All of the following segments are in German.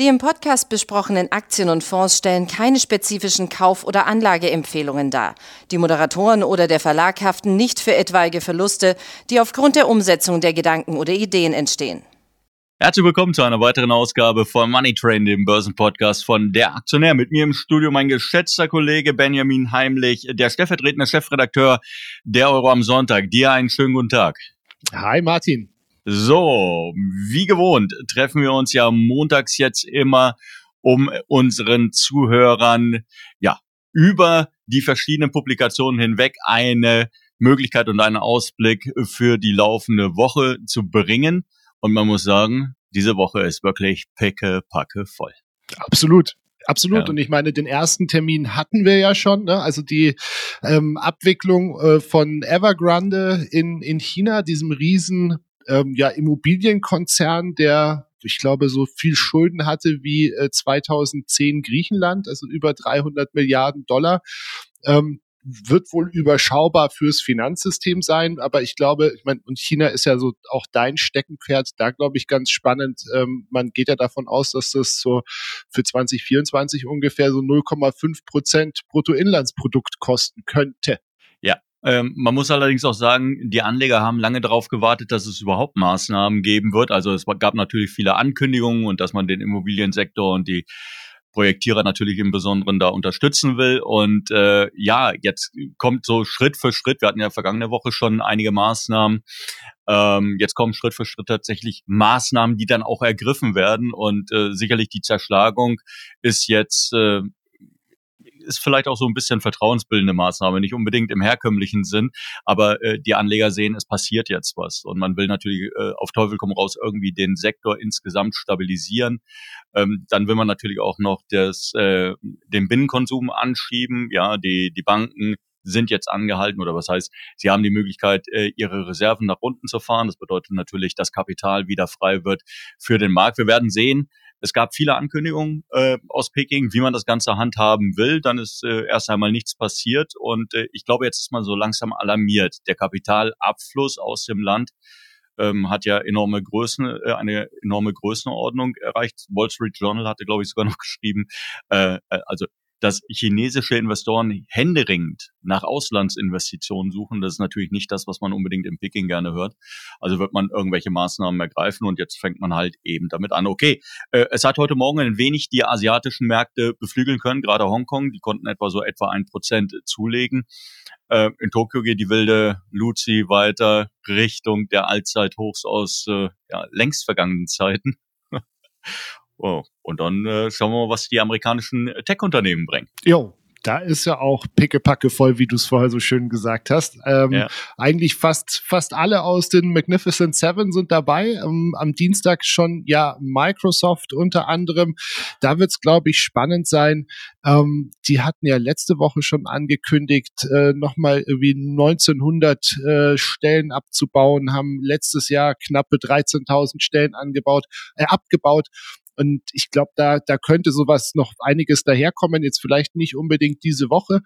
Die im Podcast besprochenen Aktien und Fonds stellen keine spezifischen Kauf- oder Anlageempfehlungen dar. Die Moderatoren oder der Verlag haften nicht für etwaige Verluste, die aufgrund der Umsetzung der Gedanken oder Ideen entstehen. Herzlich willkommen zu einer weiteren Ausgabe von Money Train, dem Börsenpodcast von Der Aktionär. Mit mir im Studio mein geschätzter Kollege Benjamin Heimlich, der stellvertretende Chefredakteur der Euro am Sonntag. Dir einen schönen guten Tag. Hi Martin. So, wie gewohnt treffen wir uns ja montags jetzt immer, um unseren Zuhörern ja über die verschiedenen Publikationen hinweg eine Möglichkeit und einen Ausblick für die laufende Woche zu bringen. Und man muss sagen, diese Woche ist wirklich picke, packe voll. Absolut. Absolut. Ja. Und ich meine, den ersten Termin hatten wir ja schon. Ne? Also die ähm, Abwicklung äh, von Evergrande in, in China, diesem riesen ähm, ja, Immobilienkonzern, der ich glaube, so viel Schulden hatte wie äh, 2010 Griechenland, also über 300 Milliarden Dollar. Ähm, wird wohl überschaubar fürs Finanzsystem sein, aber ich glaube, ich meine, und China ist ja so auch dein Steckenpferd, da glaube ich ganz spannend. Ähm, man geht ja davon aus, dass das so für 2024 ungefähr so 0,5 Prozent Bruttoinlandsprodukt kosten könnte. Ähm, man muss allerdings auch sagen, die Anleger haben lange darauf gewartet, dass es überhaupt Maßnahmen geben wird. Also es gab natürlich viele Ankündigungen und dass man den Immobiliensektor und die Projektierer natürlich im Besonderen da unterstützen will. Und äh, ja, jetzt kommt so Schritt für Schritt, wir hatten ja vergangene Woche schon einige Maßnahmen, ähm, jetzt kommen Schritt für Schritt tatsächlich Maßnahmen, die dann auch ergriffen werden. Und äh, sicherlich die Zerschlagung ist jetzt äh, ist vielleicht auch so ein bisschen vertrauensbildende Maßnahme, nicht unbedingt im herkömmlichen Sinn, aber äh, die Anleger sehen, es passiert jetzt was und man will natürlich äh, auf Teufel komm raus irgendwie den Sektor insgesamt stabilisieren. Ähm, dann will man natürlich auch noch das, äh, den Binnenkonsum anschieben, ja, die, die Banken sind jetzt angehalten oder was heißt, sie haben die Möglichkeit, äh, ihre Reserven nach unten zu fahren. Das bedeutet natürlich, dass Kapital wieder frei wird für den Markt. Wir werden sehen, es gab viele Ankündigungen äh, aus Peking, wie man das Ganze handhaben will. Dann ist äh, erst einmal nichts passiert. Und äh, ich glaube, jetzt ist man so langsam alarmiert. Der Kapitalabfluss aus dem Land ähm, hat ja enorme Größen, äh, eine enorme Größenordnung erreicht. Wall Street Journal hatte, glaube ich, sogar noch geschrieben, äh, äh also dass chinesische Investoren händeringend nach Auslandsinvestitionen suchen. Das ist natürlich nicht das, was man unbedingt in Peking gerne hört. Also wird man irgendwelche Maßnahmen ergreifen und jetzt fängt man halt eben damit an. Okay, äh, es hat heute Morgen ein wenig die asiatischen Märkte beflügeln können, gerade Hongkong, die konnten etwa so etwa ein Prozent zulegen. Äh, in Tokio geht die wilde Luzi weiter Richtung der Allzeithochs aus äh, ja, längst vergangenen Zeiten. Oh, und dann äh, schauen wir mal, was die amerikanischen Tech-Unternehmen bringen. Jo, da ist ja auch pickepacke voll, wie du es vorher so schön gesagt hast. Ähm, ja. Eigentlich fast, fast alle aus den Magnificent Seven sind dabei. Ähm, am Dienstag schon ja Microsoft unter anderem. Da wird es, glaube ich, spannend sein. Ähm, die hatten ja letzte Woche schon angekündigt, äh, nochmal irgendwie 1900 äh, Stellen abzubauen, haben letztes Jahr knappe 13.000 Stellen angebaut, äh, abgebaut. Und ich glaube, da, da könnte sowas noch einiges daherkommen, jetzt vielleicht nicht unbedingt diese Woche.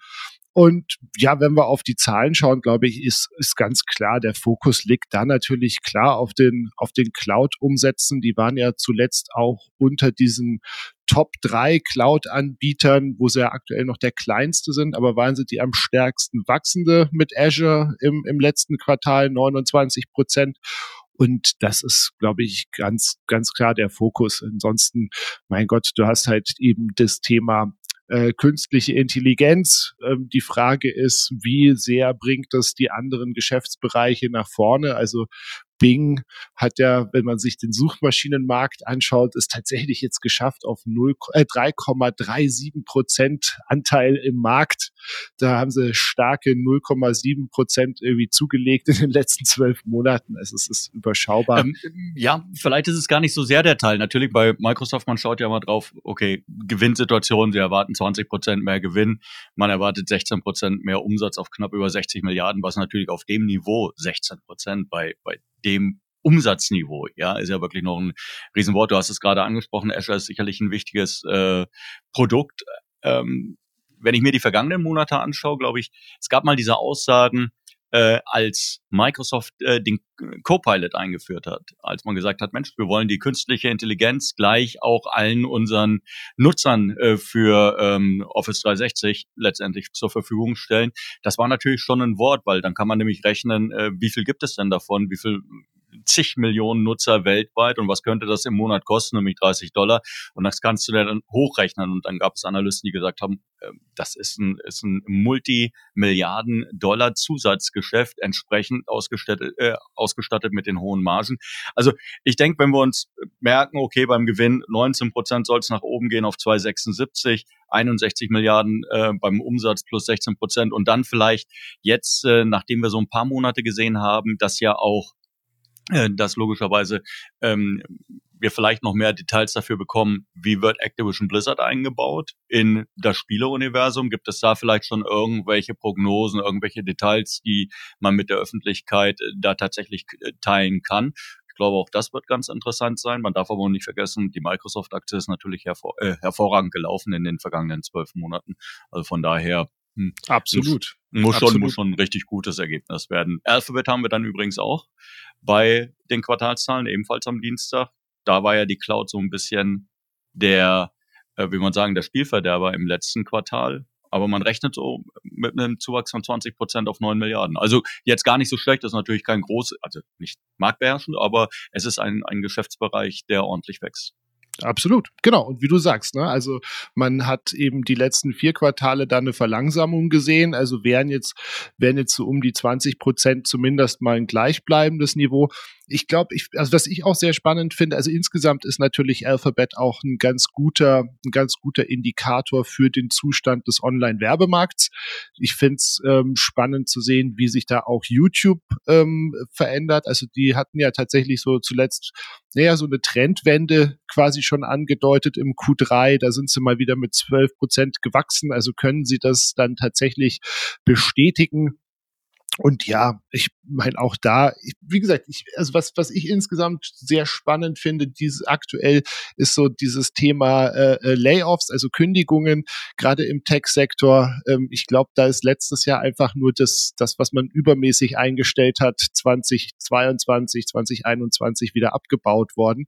Und ja, wenn wir auf die Zahlen schauen, glaube ich, ist, ist ganz klar, der Fokus liegt da natürlich klar auf den, auf den Cloud-Umsätzen. Die waren ja zuletzt auch unter diesen Top 3 Cloud-Anbietern, wo sie ja aktuell noch der kleinste sind, aber waren sie die am stärksten wachsende mit Azure im, im letzten Quartal 29 Prozent. Und das ist, glaube ich, ganz, ganz klar der Fokus. Ansonsten, mein Gott, du hast halt eben das Thema äh, künstliche Intelligenz. Ähm, die Frage ist, wie sehr bringt das die anderen Geschäftsbereiche nach vorne? Also Bing hat ja, wenn man sich den Suchmaschinenmarkt anschaut, es tatsächlich jetzt geschafft auf äh, 3,37 Prozent Anteil im Markt. Da haben sie starke 0,7 Prozent irgendwie zugelegt in den letzten zwölf Monaten. Also es ist überschaubar. Ähm, ja, vielleicht ist es gar nicht so sehr der Teil. Natürlich bei Microsoft, man schaut ja mal drauf, okay, Gewinnsituation, sie erwarten 20 Prozent mehr Gewinn, man erwartet 16 Prozent mehr Umsatz auf knapp über 60 Milliarden, was natürlich auf dem Niveau 16 Prozent bei, bei dem Umsatzniveau, ja, ist ja wirklich noch ein Riesenwort. Du hast es gerade angesprochen, Azure ist sicherlich ein wichtiges äh, Produkt. Ähm, wenn ich mir die vergangenen Monate anschaue, glaube ich, es gab mal diese Aussagen, äh, als Microsoft äh, den Copilot eingeführt hat, als man gesagt hat, Mensch, wir wollen die künstliche Intelligenz gleich auch allen unseren Nutzern äh, für ähm, Office 360 letztendlich zur Verfügung stellen. Das war natürlich schon ein Wort, weil dann kann man nämlich rechnen, äh, wie viel gibt es denn davon, wie viel zig Millionen Nutzer weltweit und was könnte das im Monat kosten, nämlich 30 Dollar. Und das kannst du dann hochrechnen. Und dann gab es Analysten, die gesagt haben, ähm, das ist ein, ist ein Multimilliarden-Dollar Zusatzgeschäft, entsprechend ausgestattet, äh, ausgestattet mit den hohen Margen. Also ich denke, wenn wir uns merken, okay, beim Gewinn 19 Prozent soll es nach oben gehen auf 276, 61 Milliarden äh, beim Umsatz plus 16 Prozent und dann vielleicht jetzt, äh, nachdem wir so ein paar Monate gesehen haben, dass ja auch dass logischerweise ähm, wir vielleicht noch mehr Details dafür bekommen, wie wird Activision Blizzard eingebaut in das Spieleuniversum? Gibt es da vielleicht schon irgendwelche Prognosen, irgendwelche Details, die man mit der Öffentlichkeit äh, da tatsächlich äh, teilen kann? Ich glaube, auch das wird ganz interessant sein. Man darf aber nicht vergessen, die Microsoft-Aktie ist natürlich hervor, äh, hervorragend gelaufen in den vergangenen zwölf Monaten. Also von daher hm. Absolut. Muss, Absolut. schon, muss schon ein richtig gutes Ergebnis werden. Alphabet haben wir dann übrigens auch bei den Quartalszahlen, ebenfalls am Dienstag. Da war ja die Cloud so ein bisschen der, äh, wie man sagen, der Spielverderber im letzten Quartal. Aber man rechnet so mit einem Zuwachs von 20 Prozent auf 9 Milliarden. Also jetzt gar nicht so schlecht, das ist natürlich kein groß, also nicht marktbeherrschend, aber es ist ein, ein Geschäftsbereich, der ordentlich wächst. Absolut, genau. Und wie du sagst, ne, also man hat eben die letzten vier Quartale da eine Verlangsamung gesehen. Also wären jetzt, wären jetzt so um die 20 Prozent zumindest mal ein gleichbleibendes Niveau ich glaube, ich, also was ich auch sehr spannend finde, also insgesamt ist natürlich Alphabet auch ein ganz guter, ein ganz guter Indikator für den Zustand des Online-Werbemarkts. Ich finde es ähm, spannend zu sehen, wie sich da auch YouTube ähm, verändert. Also die hatten ja tatsächlich so zuletzt, naja, so eine Trendwende quasi schon angedeutet im Q3. Da sind sie mal wieder mit 12 Prozent gewachsen. Also können sie das dann tatsächlich bestätigen? Und ja, ich meine auch da, ich, wie gesagt, ich, also was, was ich insgesamt sehr spannend finde, dieses aktuell ist so dieses Thema äh, äh Layoffs, also Kündigungen, gerade im Tech-Sektor. Ähm, ich glaube, da ist letztes Jahr einfach nur das, das, was man übermäßig eingestellt hat, 2022, 2021 wieder abgebaut worden.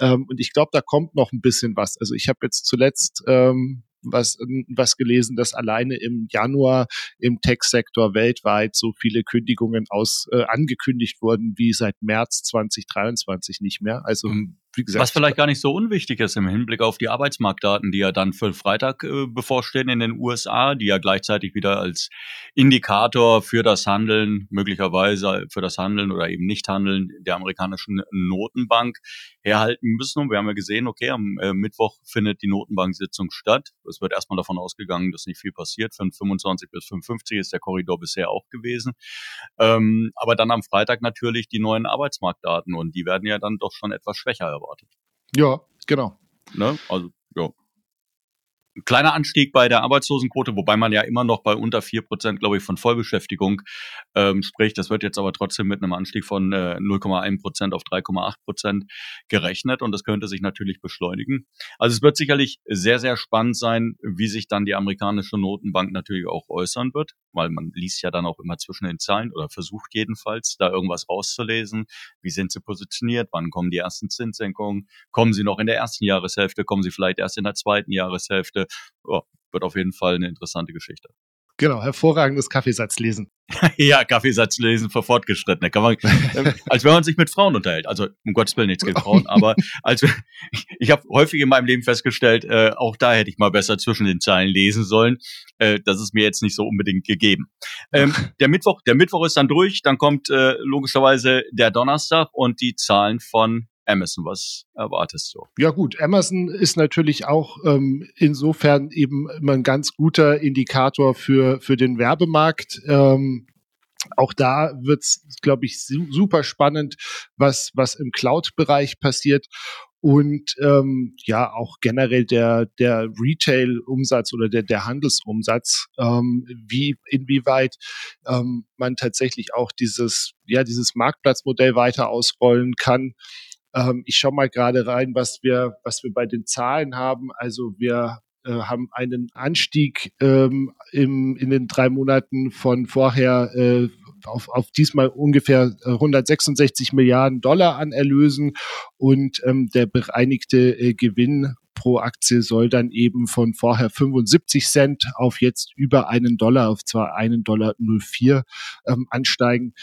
Ähm, und ich glaube, da kommt noch ein bisschen was. Also ich habe jetzt zuletzt ähm, was, was gelesen, dass alleine im Januar im Tech-Sektor weltweit so viele Kündigungen aus äh, angekündigt wurden wie seit März 2023 nicht mehr. Also mhm. Gesagt, Was vielleicht gar nicht so unwichtig ist im Hinblick auf die Arbeitsmarktdaten, die ja dann für Freitag äh, bevorstehen in den USA, die ja gleichzeitig wieder als Indikator für das Handeln, möglicherweise für das Handeln oder eben Nichthandeln der amerikanischen Notenbank herhalten müssen. Und wir haben ja gesehen, okay, am äh, Mittwoch findet die Notenbank-Sitzung statt. Es wird erstmal davon ausgegangen, dass nicht viel passiert. Von 25 bis 55 ist der Korridor bisher auch gewesen. Ähm, aber dann am Freitag natürlich die neuen Arbeitsmarktdaten und die werden ja dann doch schon etwas schwächer erwartet. Ja, genau. Ne? Also, ja. Ein kleiner Anstieg bei der Arbeitslosenquote, wobei man ja immer noch bei unter vier Prozent, glaube ich, von Vollbeschäftigung ähm, spricht. Das wird jetzt aber trotzdem mit einem Anstieg von äh, 0,1 Prozent auf 3,8 Prozent gerechnet und das könnte sich natürlich beschleunigen. Also es wird sicherlich sehr, sehr spannend sein, wie sich dann die amerikanische Notenbank natürlich auch äußern wird, weil man liest ja dann auch immer zwischen den Zahlen oder versucht jedenfalls, da irgendwas rauszulesen. Wie sind sie positioniert? Wann kommen die ersten Zinssenkungen? Kommen sie noch in der ersten Jahreshälfte? Kommen sie vielleicht erst in der zweiten Jahreshälfte? oh, wird auf jeden Fall eine interessante Geschichte. Genau, hervorragendes Kaffeesatzlesen. ja, Kaffeesatzlesen für Fortgeschrittene. Kann man, äh, als wenn man sich mit Frauen unterhält. Also um Gottes Willen nichts gegen Frauen, aber also ich habe häufig in meinem Leben festgestellt, äh, auch da hätte ich mal besser zwischen den Zeilen lesen sollen. Äh, das ist mir jetzt nicht so unbedingt gegeben. Ähm, der Mittwoch, der Mittwoch ist dann durch, dann kommt äh, logischerweise der Donnerstag und die Zahlen von Amazon. Was erwartest du? Ja gut, Amazon ist natürlich auch ähm, insofern eben immer ein ganz guter Indikator für, für den Werbemarkt. Ähm, auch da wird's, glaube ich, super spannend, was, was im Cloud-Bereich passiert. Und ähm, ja, auch generell der, der Retail-Umsatz oder der, der Handelsumsatz, ähm, wie inwieweit ähm, man tatsächlich auch dieses, ja, dieses Marktplatzmodell weiter ausrollen kann. Ähm, ich schaue mal gerade rein, was wir, was wir bei den Zahlen haben. Also wir äh, haben einen Anstieg ähm, im, in den drei Monaten von vorher äh, auf, auf diesmal ungefähr 166 Milliarden Dollar an Erlösen und ähm, der bereinigte äh, Gewinn pro Aktie soll dann eben von vorher 75 Cent auf jetzt über einen Dollar, auf zwar einen Dollar 04 ähm, ansteigen.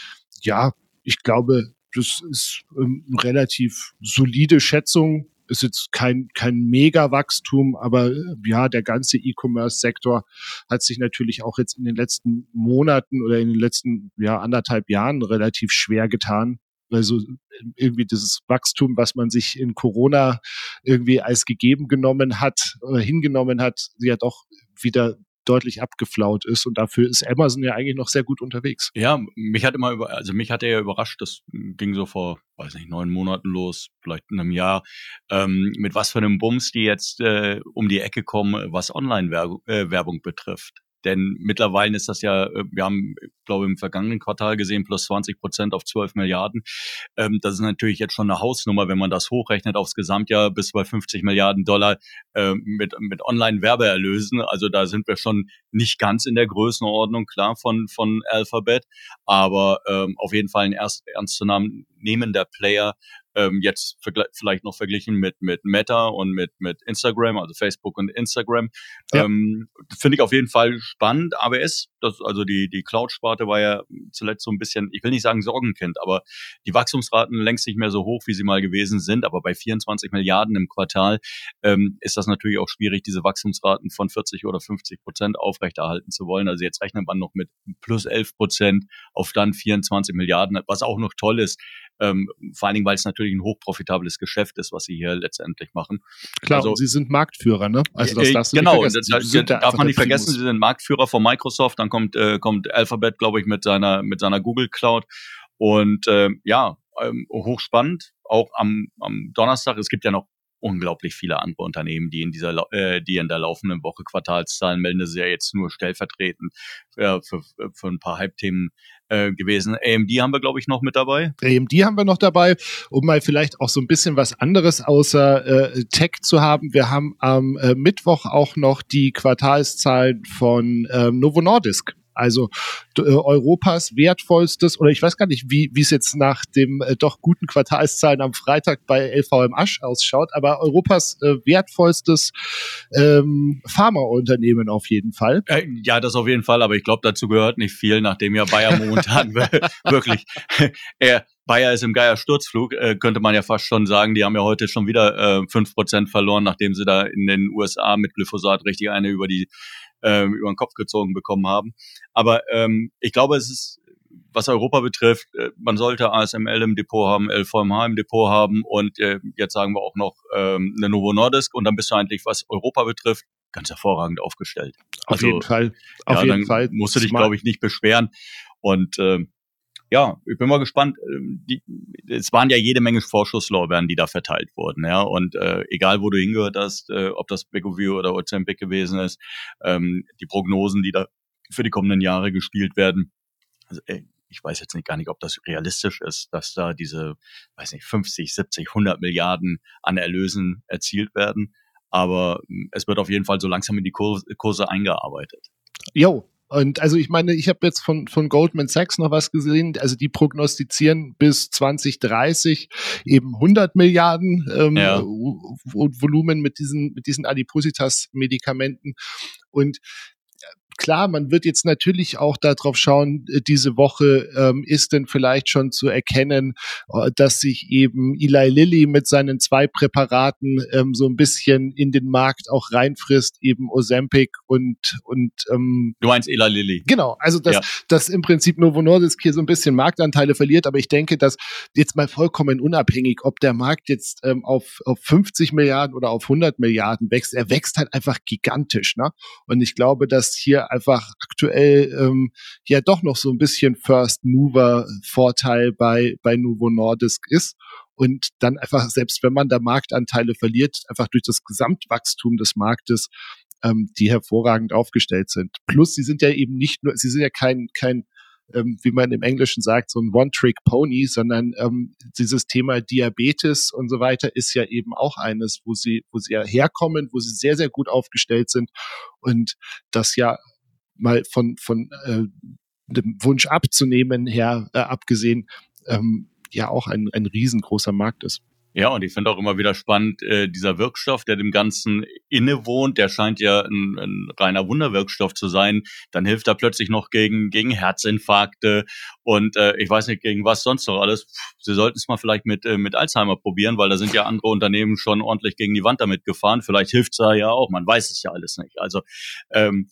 Ja, ich glaube, das ist ähm, eine relativ solide Schätzung. Ist jetzt kein, kein Mega-Wachstum, aber äh, ja, der ganze E-Commerce-Sektor hat sich natürlich auch jetzt in den letzten Monaten oder in den letzten ja, anderthalb Jahren relativ schwer getan. Also irgendwie dieses Wachstum, was man sich in Corona irgendwie als gegeben genommen hat oder hingenommen hat, ja doch wieder deutlich abgeflaut ist und dafür ist Amazon ja eigentlich noch sehr gut unterwegs. Ja, mich hat immer über, also mich hat er ja überrascht, das ging so vor, weiß nicht, neun Monaten los, vielleicht in einem Jahr, ähm, mit was für einem Bums die jetzt äh, um die Ecke kommen, was Online-Werbung äh, betrifft. Denn mittlerweile ist das ja, äh, wir haben, glaube ich, im vergangenen Quartal gesehen, plus 20 Prozent auf 12 Milliarden. Ähm, das ist natürlich jetzt schon eine Hausnummer, wenn man das hochrechnet aufs Gesamtjahr bis bei 50 Milliarden Dollar äh, mit, mit Online-Werbeerlösen. Also da sind wir schon nicht ganz in der Größenordnung, klar, von, von Alphabet, aber ähm, auf jeden Fall ein erst, ernstzunehmender Player ähm, jetzt vielleicht noch verglichen mit, mit Meta und mit, mit Instagram, also Facebook und Instagram. Ja. Ähm, Finde ich auf jeden Fall spannend, aber es, das, also die, die Cloud-Sparte war ja zuletzt so ein bisschen, ich will nicht sagen Sorgenkind, aber die Wachstumsraten längst nicht mehr so hoch, wie sie mal gewesen sind, aber bei 24 Milliarden im Quartal ähm, ist das natürlich auch schwierig, diese Wachstumsraten von 40 oder 50 Prozent aufrechterhalten zu wollen. Also jetzt rechnet man noch mit plus 11 Prozent auf dann 24 Milliarden, was auch noch toll ist, ähm, vor allen Dingen, weil es natürlich ein hochprofitables Geschäft ist, was sie hier letztendlich machen. Klar, also, sie sind Marktführer, ne? Also das äh, darfst du genau, nicht vergessen. Da, darf man nicht vergessen, sie sind Marktführer von Microsoft, dann kommt, äh, kommt Alphabet, glaube ich, mit seiner, mit seiner Google Cloud. Und äh, ja, ähm, hochspannend. Auch am, am Donnerstag, es gibt ja noch unglaublich viele andere Unternehmen, die in dieser, äh, die in der laufenden Woche Quartalszahlen melden. Das ist ja jetzt nur stellvertretend für, für, für ein paar Hype-Themen äh, gewesen. AMD haben wir, glaube ich, noch mit dabei. AMD haben wir noch dabei, um mal vielleicht auch so ein bisschen was anderes außer äh, Tech zu haben. Wir haben am äh, Mittwoch auch noch die Quartalszahlen von äh, Novo Nordisk. Also äh, Europas wertvollstes, oder ich weiß gar nicht, wie es jetzt nach dem äh, doch guten Quartalszahlen am Freitag bei LVM Asch ausschaut, aber Europas äh, wertvollstes ähm, Pharmaunternehmen auf jeden Fall. Äh, ja, das auf jeden Fall, aber ich glaube, dazu gehört nicht viel, nachdem ja Bayer momentan wirklich er Bayer ist im Geier Sturzflug, äh, könnte man ja fast schon sagen. Die haben ja heute schon wieder äh, äh, Prozent verloren, nachdem sie da in den USA mit Glyphosat richtig eine über die ähm, über den Kopf gezogen bekommen haben. Aber ähm, ich glaube, es ist, was Europa betrifft, äh, man sollte ASML im Depot haben, LVMH im Depot haben und äh, jetzt sagen wir auch noch ähm, eine Novo Nordisk und dann bist du eigentlich, was Europa betrifft, ganz hervorragend aufgestellt. Auf also, jeden Fall. Auf ja, jeden Fall. Musst du dich, glaube ich, nicht beschweren. Und äh, ja, ich bin mal gespannt. Ähm, die, es waren ja jede Menge Vorschusslorbeeren, die da verteilt wurden, ja. Und äh, egal, wo du hingehört hast, äh, ob das Begoview oder Ozempic gewesen ist, ähm, die Prognosen, die da für die kommenden Jahre gespielt werden. Also, ey, ich weiß jetzt nicht gar nicht, ob das realistisch ist, dass da diese, weiß nicht, 50, 70, 100 Milliarden an Erlösen erzielt werden. Aber hm, es wird auf jeden Fall so langsam in die Kurse eingearbeitet. Jo, und also ich meine, ich habe jetzt von, von Goldman Sachs noch was gesehen, also die prognostizieren bis 2030 eben 100 Milliarden ähm, ja. Volumen mit diesen, mit diesen Adipositas-Medikamenten. Und klar, man wird jetzt natürlich auch darauf schauen, äh, diese Woche ähm, ist denn vielleicht schon zu erkennen, äh, dass sich eben Eli Lilly mit seinen zwei Präparaten ähm, so ein bisschen in den Markt auch reinfrisst, eben Ozempic und und ähm, Du meinst Eli Lilly. Genau, also dass, ja. dass im Prinzip Novo Nordisk hier so ein bisschen Marktanteile verliert, aber ich denke, dass jetzt mal vollkommen unabhängig, ob der Markt jetzt ähm, auf, auf 50 Milliarden oder auf 100 Milliarden wächst, er wächst halt einfach gigantisch. Ne? Und ich glaube, dass hier einfach aktuell ähm, ja doch noch so ein bisschen First Mover Vorteil bei, bei Novo Nordisk ist und dann einfach, selbst wenn man da Marktanteile verliert, einfach durch das Gesamtwachstum des Marktes, ähm, die hervorragend aufgestellt sind. Plus, sie sind ja eben nicht nur, sie sind ja kein, kein ähm, wie man im Englischen sagt, so ein One-Trick-Pony, sondern ähm, dieses Thema Diabetes und so weiter ist ja eben auch eines, wo sie, wo sie ja herkommen, wo sie sehr, sehr gut aufgestellt sind und das ja mal von, von äh, dem Wunsch abzunehmen her äh, abgesehen, ähm, ja auch ein, ein riesengroßer Markt ist. Ja, und ich finde auch immer wieder spannend, äh, dieser Wirkstoff, der dem Ganzen innewohnt, der scheint ja ein, ein reiner Wunderwirkstoff zu sein. Dann hilft er plötzlich noch gegen, gegen Herzinfarkte und äh, ich weiß nicht, gegen was sonst noch alles. Sie sollten es mal vielleicht mit, äh, mit Alzheimer probieren, weil da sind ja andere Unternehmen schon ordentlich gegen die Wand damit gefahren. Vielleicht hilft's da ja auch, man weiß es ja alles nicht. Also ähm,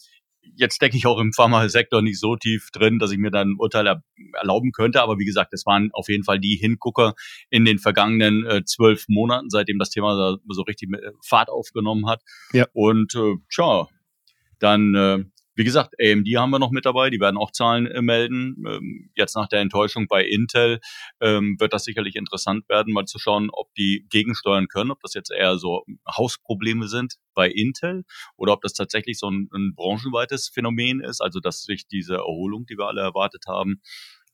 jetzt stecke ich auch im Pharmasektor nicht so tief drin, dass ich mir dann ein Urteil er erlauben könnte. Aber wie gesagt, das waren auf jeden Fall die Hingucker in den vergangenen äh, zwölf Monaten, seitdem das Thema so richtig äh, Fahrt aufgenommen hat. Ja. Und äh, tja, dann äh, wie gesagt, AMD haben wir noch mit dabei, die werden auch Zahlen äh, melden. Ähm, jetzt nach der Enttäuschung bei Intel ähm, wird das sicherlich interessant werden, mal zu schauen, ob die gegensteuern können, ob das jetzt eher so Hausprobleme sind bei Intel oder ob das tatsächlich so ein, ein branchenweites Phänomen ist, also dass sich diese Erholung, die wir alle erwartet haben,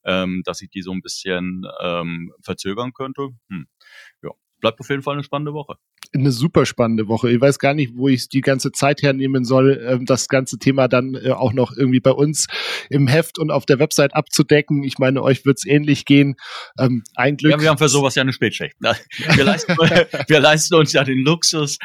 ähm, dass sich die so ein bisschen ähm, verzögern könnte. Hm. Ja, bleibt auf jeden Fall eine spannende Woche eine super spannende Woche. Ich weiß gar nicht, wo ich die ganze Zeit hernehmen soll, ähm, das ganze Thema dann äh, auch noch irgendwie bei uns im Heft und auf der Website abzudecken. Ich meine, euch wird's ähnlich gehen. Ähm, ein Glück. Ja, wir haben für sowas ja eine Spätschicht. Wir leisten, wir leisten uns ja den Luxus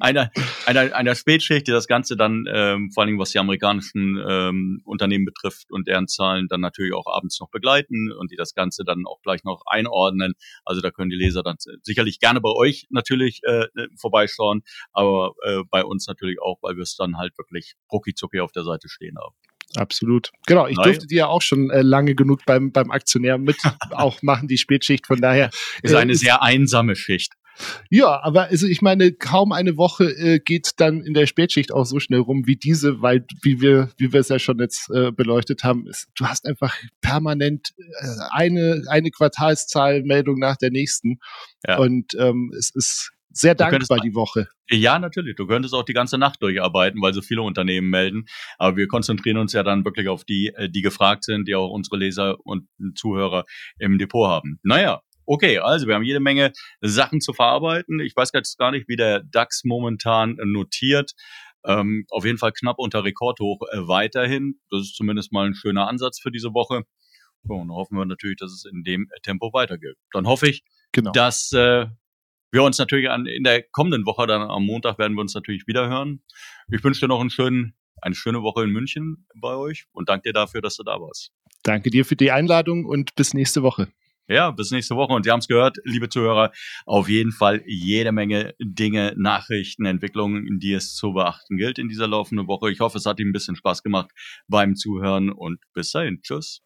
einer, einer, einer Spätschicht, die das Ganze dann, ähm, vor allem was die amerikanischen ähm, Unternehmen betrifft und deren Zahlen dann natürlich auch abends noch begleiten und die das Ganze dann auch gleich noch einordnen. Also da können die Leser dann sicherlich gerne bei euch natürlich natürlich äh, äh, vorbeischauen, aber äh, bei uns natürlich auch, weil wir es dann halt wirklich rucki zucki auf der Seite stehen haben. Absolut. Genau, ich Nein. durfte die ja auch schon äh, lange genug beim, beim Aktionär mit auch machen, die Spätschicht. Von daher. Ist eine äh, sehr einsame Schicht. Ja, aber also ich meine, kaum eine Woche äh, geht dann in der Spätschicht auch so schnell rum wie diese, weil wie wir wie wir es ja schon jetzt äh, beleuchtet haben, ist, du hast einfach permanent äh, eine eine Quartalszahlmeldung nach der nächsten ja. und ähm, es ist sehr dankbar die Woche. Ja, natürlich. Du könntest auch die ganze Nacht durcharbeiten, weil so viele Unternehmen melden. Aber wir konzentrieren uns ja dann wirklich auf die, äh, die gefragt sind, die auch unsere Leser und Zuhörer im Depot haben. Naja, okay. Also wir haben jede Menge Sachen zu verarbeiten. Ich weiß jetzt gar nicht, wie der DAX momentan notiert. Ähm, auf jeden Fall knapp unter Rekordhoch äh, weiterhin. Das ist zumindest mal ein schöner Ansatz für diese Woche. So, und hoffen wir natürlich, dass es in dem Tempo weitergeht. Dann hoffe ich, genau. dass äh, wir uns natürlich an, in der kommenden Woche, dann am Montag, werden wir uns natürlich wieder hören. Ich wünsche dir noch einen schönen, eine schöne Woche in München bei euch und danke dir dafür, dass du da warst. Danke dir für die Einladung und bis nächste Woche. Ja, bis nächste Woche. Und Sie haben es gehört, liebe Zuhörer, auf jeden Fall jede Menge Dinge, Nachrichten, Entwicklungen, die es zu beachten gilt in dieser laufenden Woche. Ich hoffe, es hat Ihnen ein bisschen Spaß gemacht beim Zuhören und bis dahin. Tschüss.